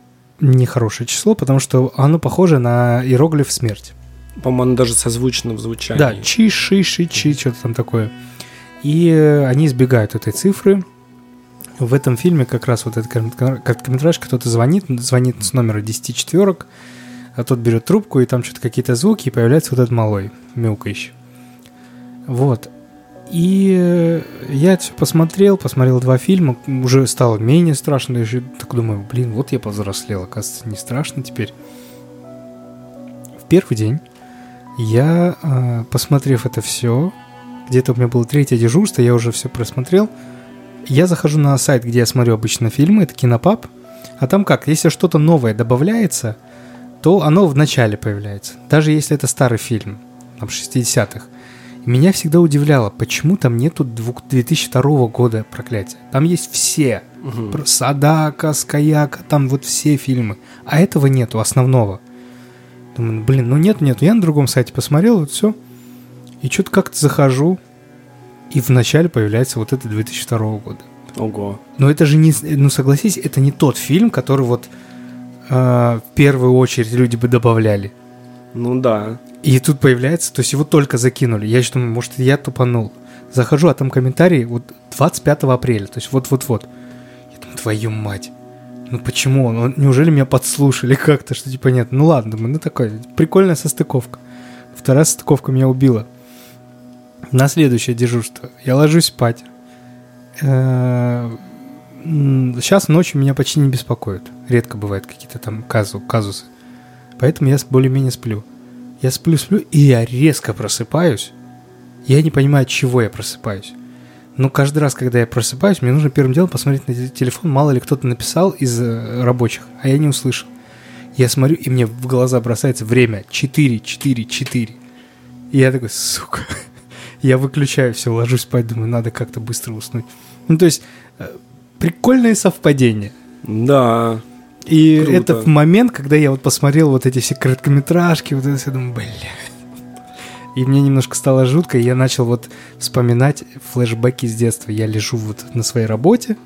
нехорошее число, потому что оно похоже на иероглиф смерть. По-моему, оно даже созвучно в звучании. Да, чи, ши, ши, чи, что-то там такое. И э, они избегают этой цифры. В этом фильме как раз вот этот коротко- короткометражка, кто-то звонит, звонит с номера 10 четверок, а тот берет трубку, и там что-то какие-то звуки, и появляется вот этот малой, мяукающий. Вот. И э, я все посмотрел, посмотрел два фильма, уже стало менее страшно, я еще так думаю, блин, вот я повзрослел, оказывается, не страшно теперь. В первый день я, э, посмотрев это все, где-то у меня было третье дежурство, я уже все просмотрел, я захожу на сайт, где я смотрю обычно фильмы, это Кинопаб, а там как, если что-то новое добавляется, то оно в начале появляется, даже если это старый фильм, там 60-х. Меня всегда удивляло, почему там нету двух- 2002 года проклятия. Там есть все. Мгм. Про Садака, Скаяка, там вот все фильмы. А этого нету, основного. Думаю, ну, блин, ну нет, нет. Я на другом сайте посмотрел, вот все. И что-то как-то захожу, и вначале появляется вот это 2002 года. Ого. Но это же не, ну согласись, это не тот фильм, который вот э, в первую очередь люди бы добавляли. Ну да. И тут появляется, то есть его только закинули. Я еще думаю, может, я тупанул. Захожу, а там комментарий вот 25 апреля, то есть вот-вот-вот. Я думаю, твою мать. Ну почему? Ну, неужели меня подслушали как-то, что типа нет? Ну ладно, думаю, ну такое, прикольная состыковка. Вторая состыковка меня убила. На следующее дежурство. Я ложусь спать. Сейчас ночью меня почти не беспокоит. Редко бывают какие-то там казу, казусы. Поэтому я более-менее сплю. Я сплю, сплю, и я резко просыпаюсь. Я не понимаю, от чего я просыпаюсь. Но каждый раз, когда я просыпаюсь, мне нужно первым делом посмотреть на телефон, мало ли кто-то написал из э, рабочих, а я не услышал. Я смотрю, и мне в глаза бросается время 4, 4, 4. И я такой, сука. Я выключаю все, ложусь спать, думаю, надо как-то быстро уснуть. Ну, то есть, э, прикольное совпадение. Да. И Круто. это в момент, когда я вот посмотрел вот эти все короткометражки, вот это все, думаю, бля. И мне немножко стало жутко, и я начал вот вспоминать флешбеки с детства. Я лежу вот на своей работе,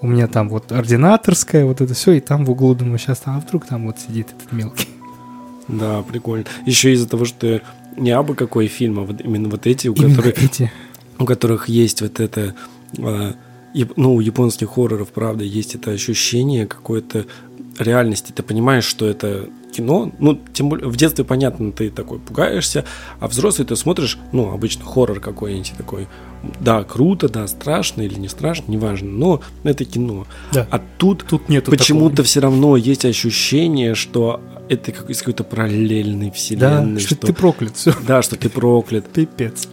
у меня там вот ординаторская, вот это все, и там в углу думаю, сейчас там, а вдруг там вот сидит этот мелкий. Да, прикольно. Еще из-за того, что не абы какой фильм, а вот именно вот эти, у Именно которых, эти. у которых есть вот это, ну, у японских хорроров, правда, есть это ощущение какой-то реальности. Ты понимаешь, что это кино, ну, тем более, в детстве, понятно, ты такой пугаешься, а взрослый ты смотришь, ну, обычно хоррор какой-нибудь такой, да, круто, да, страшно или не страшно, неважно, но это кино. Да. А тут, Тут нету почему-то все равно есть ощущение, что это как из какой-то параллельной Да, вселенной, что, ты проклят, все. да, что ты проклят. Пипец.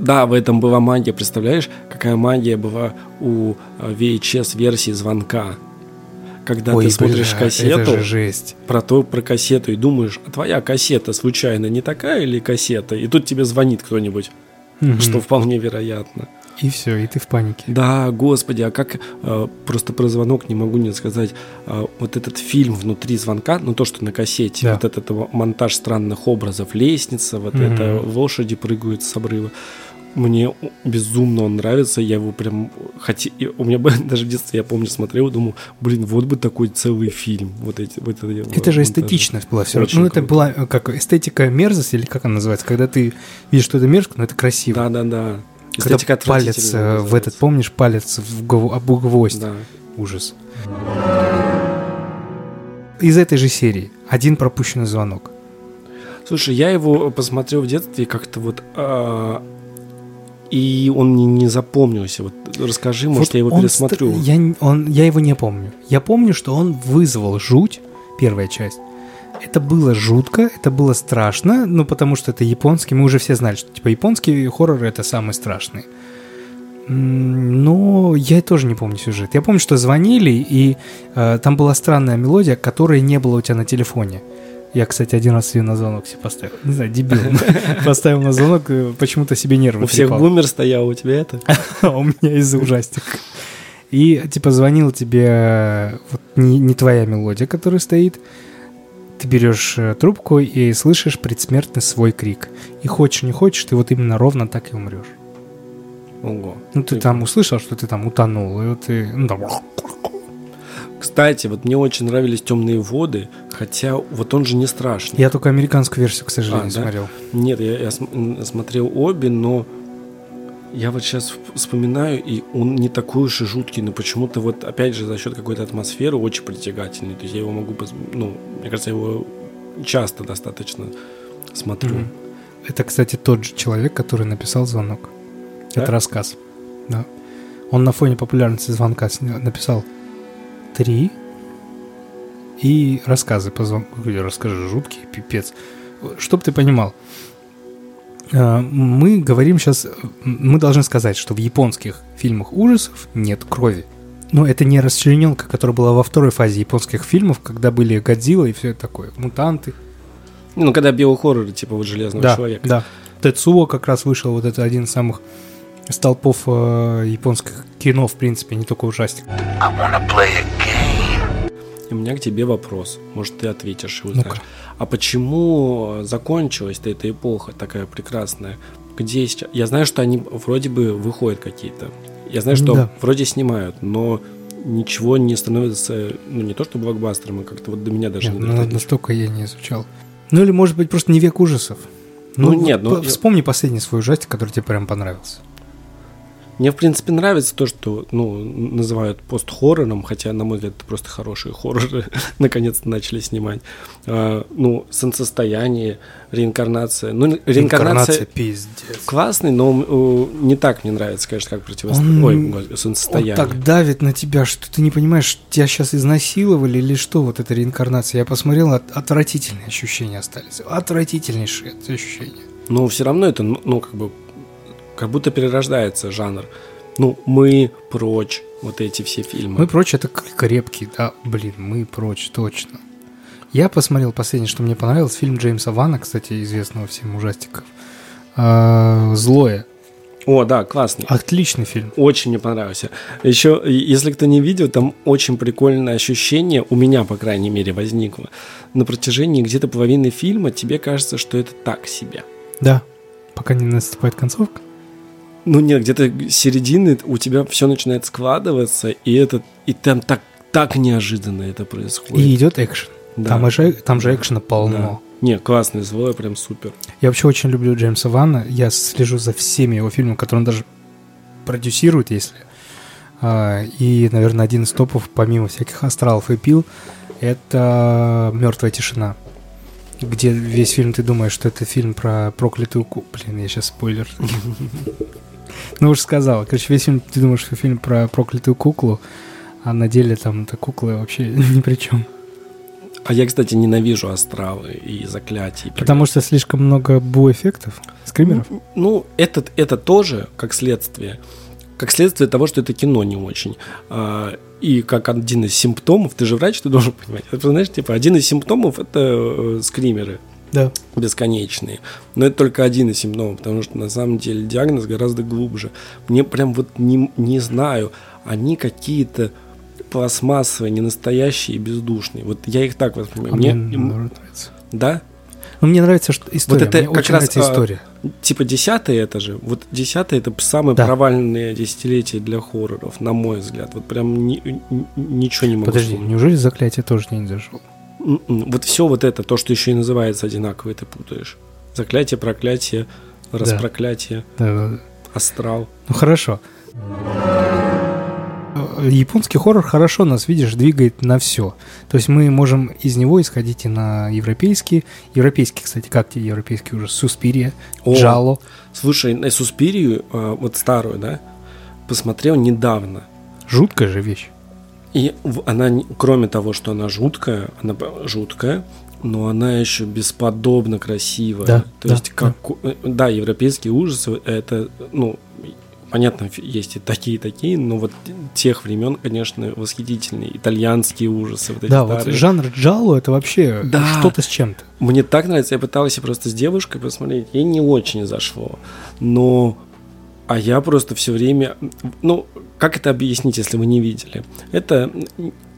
Да, в этом была магия, представляешь, какая магия была у э, VHS-версии звонка. Когда ты смотришь бля, кассету, жесть. про то, про кассету и думаешь, а твоя кассета случайно не такая или кассета? И тут тебе звонит кто-нибудь, Мгм. что вполне вероятно. И все, и ты в панике. Да, господи, а как э, просто про звонок не могу не сказать. э, вот этот фильм внутри звонка, ну то, что на кассете, Да. вот этот монтаж странных образов, лестница, вот Мгм. это лошади прыгают с обрыва. Мне безумно он нравится, я его прям хотел. У меня даже в детстве, я помню, смотрел и думал, блин, вот бы такой целый фильм. Вот эти, вот это, Это же эстетичность была все Очень равно. Ну, это была э, как эстетика мерзости, или как она называется, когда ты видишь, что это мерзко, но это красиво. Да, да, да. Когда Эстетика палец отвратительная э, в этот, помнишь, палец в гв- об гвоздь. Да. Ужас. Из этой же серии один пропущенный звонок. Слушай, я его посмотрел в детстве как-то вот... а, и он мне не запомнился. Вот расскажи, может, Вот я его он пересмотрю. ст- Я, он, я его не помню. Я помню, что он вызвал жуть, первая часть. Это было жутко, это было страшно, ну, потому что это японский, мы уже все знали, что, типа, японские хорроры — это самые страшные. Но я тоже не помню сюжет. Я помню, что звонили, и э, там была странная мелодия, которой не было у тебя на телефоне. Я, кстати, один раз ее на звонок себе поставил. Не знаю, дебил. Поставил на звонок, э, почему-то себе нервы У всех бумер стоял, у тебя это? А у меня из-за ужастика. И, типа, звонил тебе вот не, не твоя мелодия, которая стоит. Ты берешь э, трубку и слышишь предсмертный свой крик. И хочешь, не хочешь, ты вот именно ровно так и умрешь. Ого. Ну, ты там услышал, что ты там утонул, и вот ты... Ну, там, Кстати, вот мне очень нравились темные воды, хотя вот он же не страшный. Я только американскую версию, к сожалению, А, да? смотрел. Нет, я, я смотрел обе, но я вот сейчас вспоминаю, и он не такой уж и жуткий, но почему-то вот опять же за счет какой-то атмосферы очень притягательный. То есть я его могу, ну, мне кажется, я его часто достаточно смотрю. Мгм. Это, кстати, тот же человек, который написал звонок. Да? Это рассказ. Да. Он на фоне популярности звонка написал три и рассказы по звонку. Расскажи, жуткий, пипец. Чтоб ты понимал, э, мы говорим сейчас, мы должны сказать, что в японских фильмах ужасов нет крови. Но это не расчлененка, которая была во второй фазе японских фильмов, когда были Годзилла и все такое, мутанты. Ну, когда биохорроры, типа вот Железного Да, человека. да. Тецуо как раз вышел, вот это один из самых столпов э, японских кино, в принципе, не только ужастик. I wanna play a game. И у меня к тебе вопрос. Может, ты ответишь и Ну-ка. узнаешь. А почему закончилась-то эта эпоха такая прекрасная? Где сейчас? Я знаю, что они вроде бы выходят какие-то. Я знаю, что Да. вроде снимают, но ничего не становится, ну, не то что блокбастером, а как-то вот до меня даже Нет, не ну, настолько я не изучал. Ну или, может быть, просто не век ужасов. Ну, нет, ну, Вспомни последний свой ужастик, который тебе прям понравился. Мне, в принципе, нравится то, что ну, называют пост-хоррором, хотя, на мой взгляд, это просто хорошие хорроры наконец-то начали снимать. А, ну, солнцестояние, реинкарнация. Ну, реинкарнация пиздец. классный, но э, не так мне нравится, конечно, как противостояние. Он- Ой, го- Он солнцестояние. так давит на тебя, что ты не понимаешь, тебя сейчас изнасиловали или что, вот эта реинкарнация. Я посмотрел, от- отвратительные ощущения остались. Отвратительнейшие ощущения. Но все равно это, ну, ну, как бы, как будто перерождается жанр. Ну, мы прочь вот эти все фильмы. Мы прочь это крепкий, да, блин, мы прочь, точно. Я посмотрел последнее, что мне понравилось, фильм Джеймса Вана, кстати, известного всем ужастиков. А, Злое. О, да, классный. Отличный фильм. Очень мне понравился. Еще, если кто не видел, там очень прикольное ощущение, у меня, по крайней мере, возникло. На протяжении где-то половины фильма тебе кажется, что это так себе. Да. Пока не наступает концовка. Ну нет, где-то середины у тебя все начинает складываться, и это и там так так неожиданно это происходит. И идет экшен. Да. Там, же, там же экшена Да. полно. Не, классный злой, прям супер. Я вообще очень люблю Джеймса Ванна. Я слежу за всеми его фильмами, которые он даже продюсирует, если. А, И, наверное, один из топов, помимо всяких астралов и пил, это «Мертвая тишина». Где весь фильм ты думаешь, что это фильм про проклятую ку... Блин, я сейчас спойлер. Ну уж сказал. Короче, весь фильм ты думаешь, что фильм про проклятую куклу, а на деле там эта кукла вообще ни при чем. А я, кстати, ненавижу астралы и заклятия. Потому что слишком много бу-эффектов, скримеров. Ну, этот, это тоже как следствие. Как следствие того, что это кино не очень. И как один из симптомов, ты же врач, ты должен понимать. Это, знаешь, типа, один из симптомов это э, скримеры Да. бесконечные. Но это только один из симптомов, потому что на самом деле диагноз гораздо глубже. Мне прям вот не, не знаю, они какие-то пластмассовые, не настоящие и бездушные. Вот я их так воспринимаю. А Мне, мне нравится. да? Ну, мне нравится что история. это мне как очень раз, нравится а, история. Типа десятый это же. Вот десятый это самое Да. провальное десятилетие для хорроров, на мой взгляд. Вот прям ни- ни- ничего не могу Подожди, вспомнить. неужели заклятие тоже не зашел? М-м. Вот все вот это, то, что еще и называется одинаково, ты путаешь. Заклятие, проклятие, распроклятие, Да, да, да. астрал. Ну хорошо. Э, Японский хоррор хорошо нас, видишь, двигает на все. То есть мы можем из него исходить и на европейский. Европейский, кстати, как тебе европейский уже? Суспирия, О. Джало. Слушай, на Суспирию, а, вот старую, да, посмотрел недавно. Жуткая же вещь. И она, кроме того, что она жуткая, она жуткая, но она еще бесподобно красивая. Да, То да, есть, как, э, да, европейские ужасы, это, ну, понятно, есть и такие, и такие, но вот тех времен, конечно, восхитительные. Итальянские ужасы, вот эти Да, вот старые. жанр Джало это вообще Да. что-то с чем-то. Мне так нравится, я пытался просто с девушкой посмотреть, ей не очень зашло, но... А я просто все время... Ну, как это объяснить, если вы не видели? Это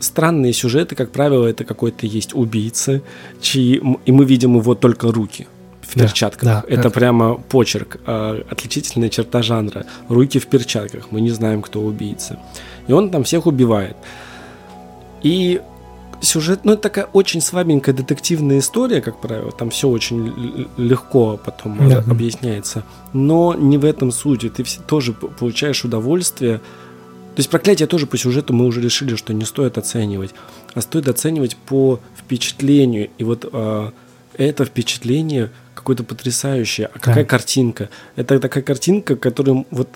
странные сюжеты, как правило, это какой-то есть убийца, чьи... И мы видим его только руки в Да, перчатках. да, это это- прямо почерк, а, отличительная черта жанра. Руки в перчатках, мы не знаем, кто убийца. И он там всех убивает. И сюжет, ну, это такая очень слабенькая детективная история, как правило. Там все очень легко потом Да. э, объясняется. Но не в этом суть. Ты тоже получаешь удовольствие. То есть проклятие тоже по сюжету мы уже решили, что не стоит оценивать, а стоит оценивать по впечатлению. И вот а, это впечатление какое-то потрясающее. А какая Да. картинка? Это такая картинка, которую вот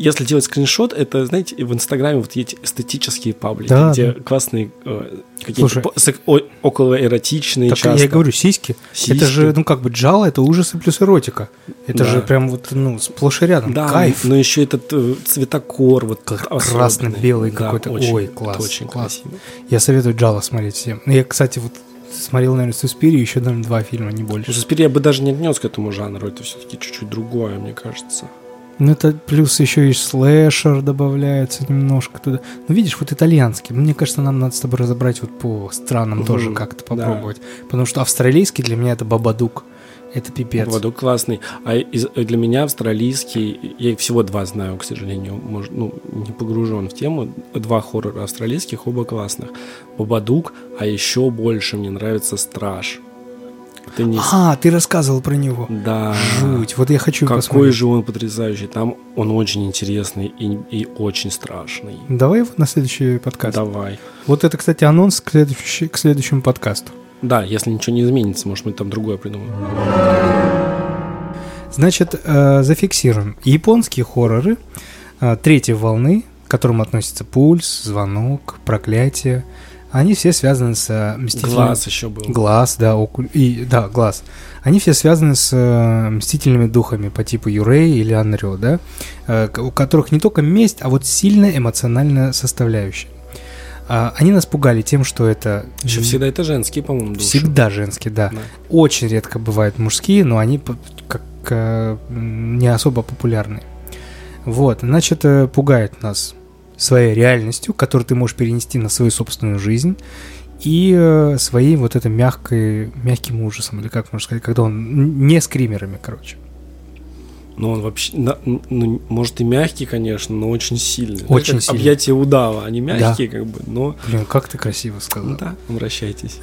если делать скриншот, это, знаете, в Инстаграме вот есть эстетические паблики, Да, где да. классные э, какие-то по- около эротичные Так часто. я говорю, сиськи. Сиськи. Это же, ну как бы Джало, это ужасы плюс эротика. Это Да. же прям вот, ну, сплошь и рядом. Да, Кайф. но еще этот э, цветокор вот К- особенный. красно-белый Да, какой-то. очень, Ой, класс, очень класс. красиво. Я советую Джало смотреть всем. Ну, Я, кстати, вот смотрел, наверное, Суспирию еще, наверное, два фильма, не больше. Суспирия я бы даже не отнес к этому жанру, это все-таки чуть-чуть другое, мне кажется. Ну, это плюс еще и слэшер добавляется немножко туда. Ну, видишь, вот итальянский. Мне кажется, нам надо с тобой разобрать вот по странам Мгм, тоже как-то да. попробовать. Потому что австралийский для меня это Бабадук. Это пипец. Воду классный. А из- для меня австралийский, я их всего два знаю, к сожалению, может, ну, не погружен в тему. Два хоррора австралийских, оба классных. Бабадук, а еще больше мне нравится Страж. Это не... А, ты рассказывал про него. Да. Жуть. Вот я хочу Какой посмотреть. же он потрясающий. Там он очень интересный и, и очень страшный. Давай его на следующий подкаст. Давай. Вот это, кстати, анонс к, следующей- к следующему подкасту. Да, если ничего не изменится, может, мы там другое придумаем. Значит, э, зафиксируем. Японские хорроры э, третьей волны, к которым относятся пульс, звонок, проклятие, они все связаны с э, мстительными... Глаз еще был. Глаз, да, окуль... и, да, глаз. Они все связаны с э, мстительными духами по типу Юрей или Анрё, да, э, у которых не только месть, а вот сильная эмоциональная составляющая. А, они нас пугали тем, что это Еще всегда это женские, по-моему, души. всегда женские, да. Да. Очень редко бывают мужские, но они как э, не особо популярны. Вот, значит, э, пугает нас своей реальностью, которую ты можешь перенести на свою собственную жизнь, и э, своей вот этой мягкой, мягким ужасом, или как можно сказать, когда он не скримерами, короче. Но он вообще, ну, может и мягкий, конечно, но очень сильный. Это Очень сильный. Объятия удава, они мягкие, как бы, но Блин, как ты красиво сказал. ну да, обращайтесь.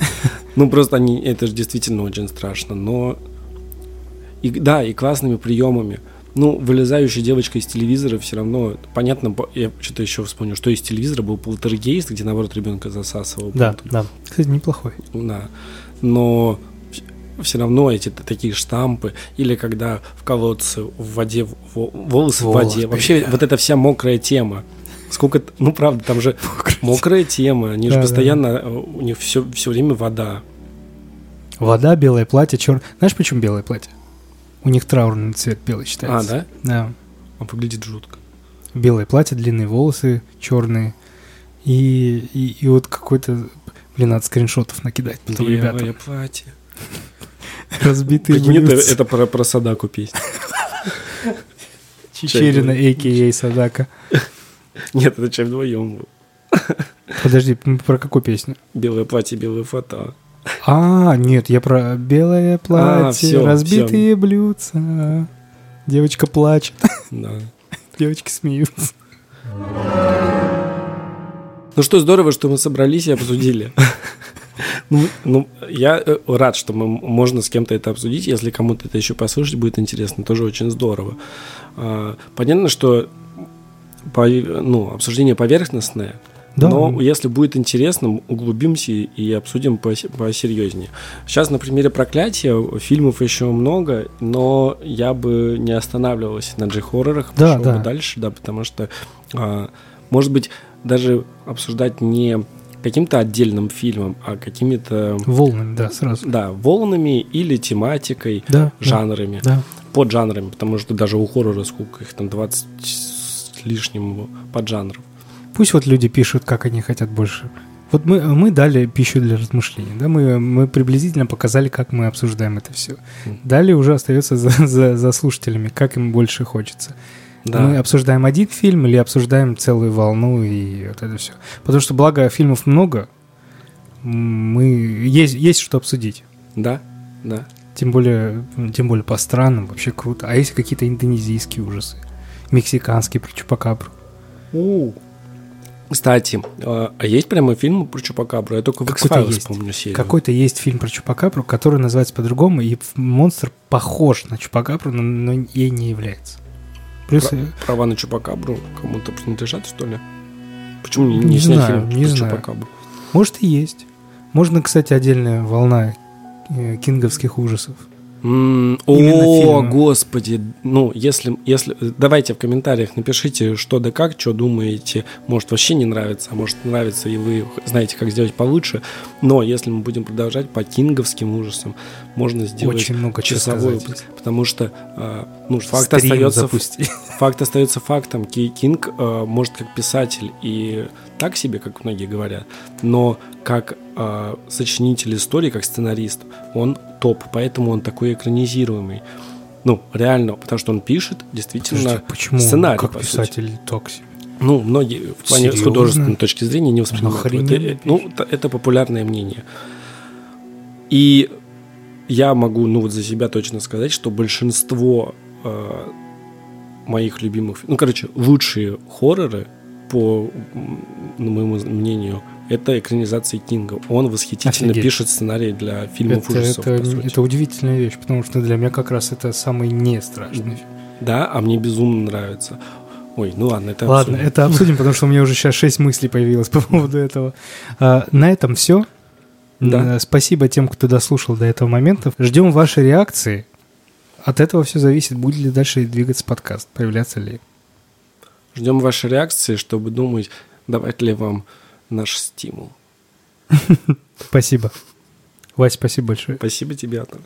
Ну, просто они, это же действительно очень страшно, но... И, да, и классными приемами. Ну, вылезающая девочка из телевизора все равно, понятно, по- я что-то еще вспомню, что из телевизора был полтергейст, где, наоборот, ребенка засасывал. Да, да. Кстати, неплохой. Да. Но все равно эти такие штампы, или когда в колодце в воде, во- волосы в Волос, воде. Вообще, да. вот эта вся мокрая тема. Сколько, ну правда, там же мокрая тема, они же Да, да, постоянно, э, у них все, все время вода. Вода, белое платье, черное. Знаешь, почему белое платье? У них траурный цвет белый А, считается. да? Да. Он выглядит жутко. Белое платье, длинные волосы, черные. И, и, и вот какой-то... Блин, надо скриншотов накидать потом Белое ребятам. платье. Разбитые Прикинь, это, блюдца. это про, про Садаку песня. Чечерина, а.к.а. Садака. Нет, это чем вдвоем. Подожди, про какую песню? Белое платье, белые фото. А, нет, я про белое платье, всё, разбитые блюдца. Девочка плачет, Да. девочки смеются. Ну что, здорово, что мы собрались и обсудили. Ну, ну, я э, рад, что мы, можно с кем-то это обсудить. Если кому-то это еще послушать будет интересно, тоже очень здорово. А, Понятно, что по- ну, обсуждение поверхностное, Да. но если будет интересно, углубимся и- обсудим пос- посерьезнее. Сейчас на примере проклятия фильмов еще много, но я бы не останавливался на джей-хоррорах, Да, пошел да. бы дальше, да, потому что, а, может быть, даже обсуждать не каким-то отдельным фильмом, а какими-то, Волнами, да, сразу. да, волнами или тематикой, Да, да, жанрами, да. поджанрами, потому что даже у хоррора сколько их там 20 с лишним поджанров. Пусть вот люди пишут, как они хотят больше. Вот мы, мы дали пищу для размышлений, да, мы, мы приблизительно показали, как мы обсуждаем это все. Далее уже остается за, за, за слушателями, как им больше хочется. Да. Мы обсуждаем один фильм или обсуждаем целую волну и вот это все. Потому что, благо, фильмов много, мы есть, есть что обсудить. Да, да. Тем более, тем более по странам, вообще круто. А есть какие-то индонезийские ужасы, мексиканские про Чупакабру. Кстати, а а есть прямо фильм про Чупакабру? Я только в Какой-то X-Files есть. помню серию. Какой-то есть фильм про Чупакабру, который называется по-другому, и монстр похож на Чупакабру, но, но ей не является. Плюс, Про- Права на Чупакабру кому-то принадлежат, что ли? Почему не, Не не снять знаю, фильм не знаю. Чупакабру? может и есть. Можно, кстати, отдельная волна э, кинговских ужасов. М, О, фильмы. господи. Ну, если, если... Давайте в комментариях напишите, что да как, что думаете. Может, вообще не нравится, а может, нравится, и вы знаете, как сделать получше. Но если мы будем продолжать по кинговским ужасам, можно сделать Очень много часовой. Потому что, а, ну, факт Стрим остается... запусти. Факт остается фактом. Ки- Кинг э, может как писатель и так себе, как многие говорят, но как э, сочинитель истории, как сценарист, он топ, поэтому он такой экранизируемый. Ну, реально, потому что он пишет действительно Подожди, почему сценарий, как по сути. писатель токси? Ну, многие в плане с Серьезно? художественной точки зрения не воспринимают. Это, ну, это, это популярное мнение. И я могу, ну вот за себя точно сказать, что большинство э, моих любимых, ну, короче, лучшие хорроры, по моему мнению, это экранизации Кинга. Он восхитительно Офигеть. пишет сценарий для фильмов Это, ужасов, это, это удивительная вещь, потому что для меня как раз это самый не страшный фильм. Да, а мне безумно нравится. Ой, ну ладно, это Ладно, обсудим. это обсудим, потому что у меня уже сейчас шесть мыслей появилось по поводу этого. А, на этом все. Да. Спасибо тем, кто дослушал до этого момента. Ждем ваши реакции. От этого все зависит, будет ли дальше двигаться подкаст, появляться ли. Ждем вашей реакции, чтобы думать, давать ли вам наш стимул. Спасибо. Вась, спасибо большое. Спасибо тебе, Антон.